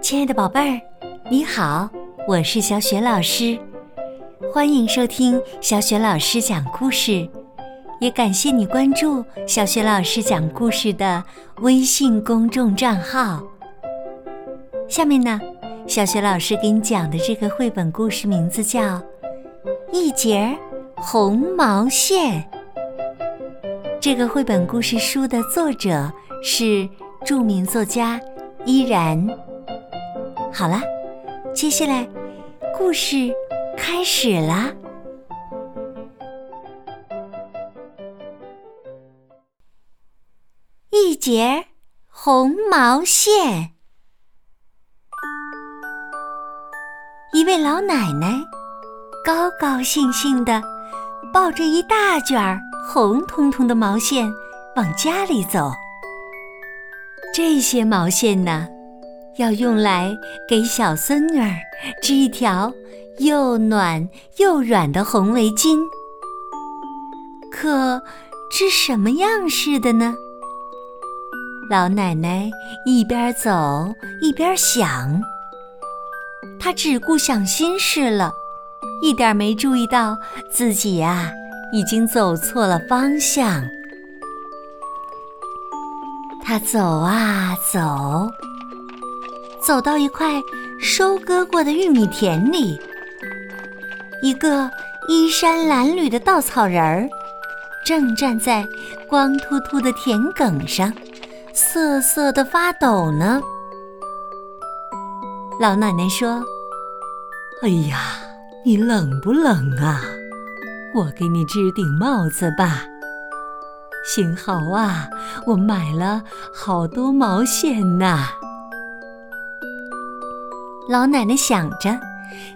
亲爱的宝贝儿，你好，我是小雪老师，欢迎收听小雪老师讲故事，也感谢你关注小雪老师讲故事的微信公众账号。下面呢，小雪老师给你讲的这个绘本故事名字叫《一节红毛线》。这个绘本故事书的作者是著名作家依然。好了，接下来故事开始了。一节红毛线，一位老奶奶高高兴兴的抱着一大卷儿。红彤彤的毛线往家里走，这些毛线呢，要用来给小孙女儿织一条又暖又软的红围巾。可织什么样式的呢？老奶奶一边走一边想，她只顾想心事了，一点没注意到自己呀。已经走错了方向，他走啊走，走到一块收割过的玉米田里，一个衣衫褴褛的稻草人儿正站在光秃秃的田埂上，瑟瑟的发抖呢。老奶奶说：“哎呀，你冷不冷啊？”我给你织顶帽子吧。幸好啊，我买了好多毛线呐。老奶奶想着，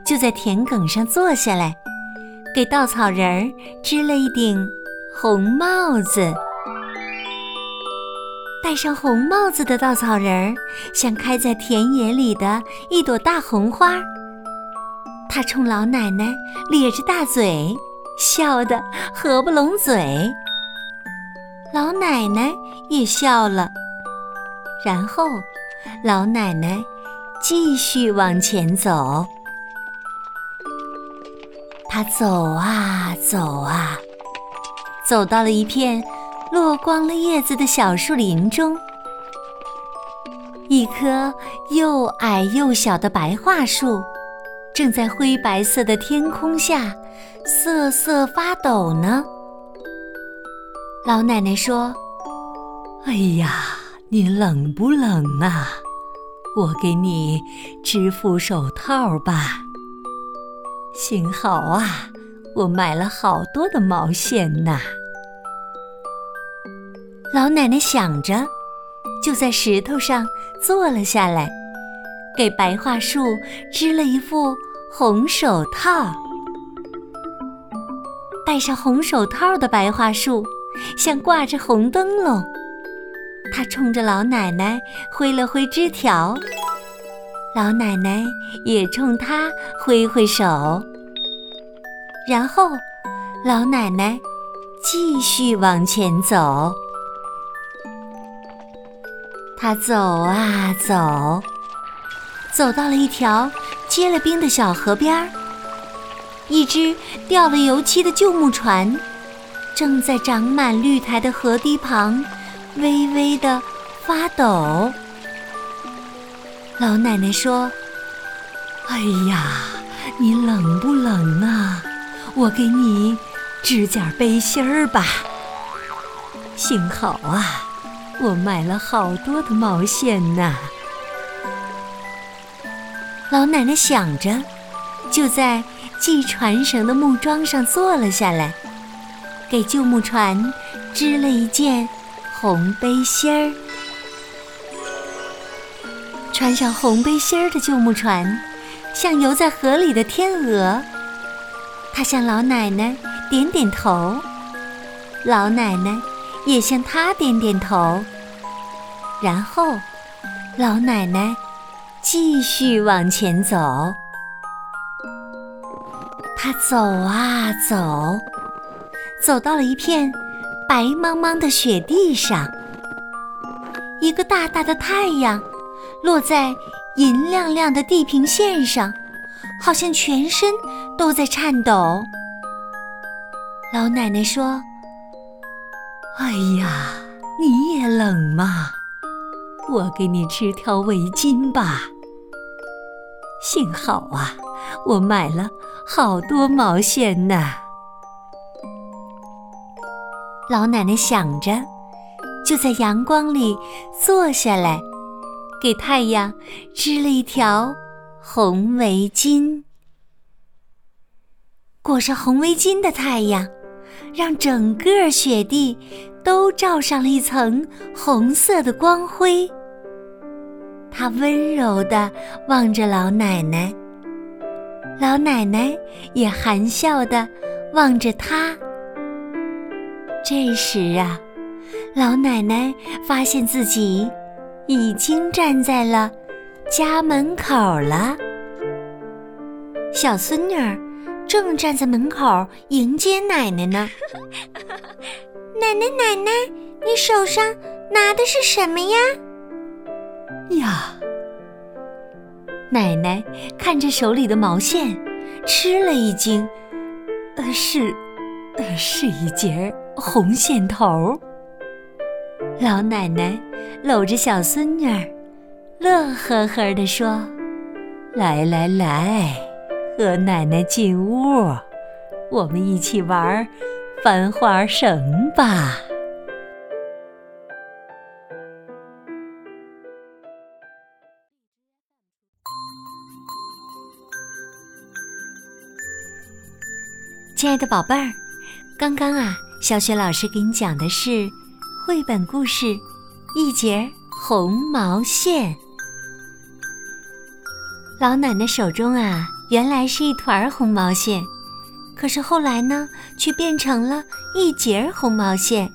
就在田埂上坐下来，给稻草人儿织了一顶红帽子。戴上红帽子的稻草人儿，像开在田野里的一朵大红花。他冲老奶奶咧着大嘴。笑得合不拢嘴，老奶奶也笑了。然后，老奶奶继续往前走。她走啊走啊，走到了一片落光了叶子的小树林中。一棵又矮又小的白桦树，正在灰白色的天空下。瑟瑟发抖呢。老奶奶说：“哎呀，你冷不冷啊？我给你织副手套吧。幸好啊，我买了好多的毛线呐。”老奶奶想着，就在石头上坐了下来，给白桦树织了一副红手套。戴上红手套的白桦树，像挂着红灯笼。他冲着老奶奶挥了挥枝条，老奶奶也冲他挥挥手。然后，老奶奶继续往前走。他走啊走，走到了一条结了冰的小河边儿。一只掉了油漆的旧木船，正在长满绿苔的河堤旁，微微的发抖。老奶奶说：“哎呀，你冷不冷啊？我给你织件背心儿吧。幸好啊，我买了好多的毛线呢。”老奶奶想着，就在。系船绳的木桩上坐了下来，给旧木船织了一件红背心儿。穿上红背心儿的旧木船，像游在河里的天鹅。它向老奶奶点点头，老奶奶也向它点点头。然后，老奶奶继续往前走。他走啊走，走到了一片白茫茫的雪地上。一个大大的太阳，落在银亮亮的地平线上，好像全身都在颤抖。老奶奶说：“哎呀，你也冷吗？我给你织条围巾吧。幸好啊，我买了好多毛线呢。”老奶奶想着，就在阳光里坐下来，给太阳织了一条红围巾。裹上红围巾的太阳，让整个雪地都罩上了一层红色的光辉。它温柔地望着老奶奶，老奶奶也含笑地望着他。这时啊，老奶奶发现自己已经站在了家门口了。小孙女儿正站在门口迎接奶奶呢。奶奶，奶奶，你手上拿的是什么呀？呀，奶奶看着手里的毛线，吃了一惊。呃，是，呃，是一截红线头。老奶奶搂着小孙女儿，乐呵呵地说：“来来来，和奶奶进屋，我们一起玩翻花绳吧。”亲爱的宝贝儿，刚刚啊，小雪老师给你讲的是绘本故事《一截红毛线》。老奶奶手中啊，原来是一团红毛线，可是后来呢，却变成了一截红毛线。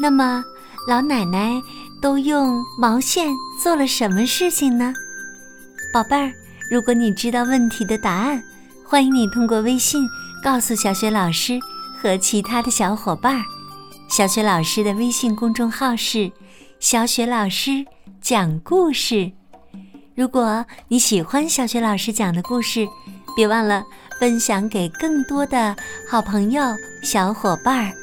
那么，老奶奶都用毛线做了什么事情呢？宝贝儿，如果你知道问题的答案，欢迎你通过微信。告诉小雪老师和其他的小伙伴儿，小雪老师的微信公众号是“小雪老师讲故事”。如果你喜欢小雪老师讲的故事，别忘了分享给更多的好朋友、小伙伴儿，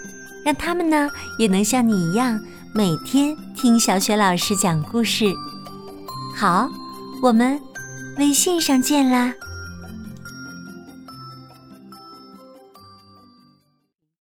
让他们呢也能像你一样每天听小雪老师讲故事。好，我们微信上见啦！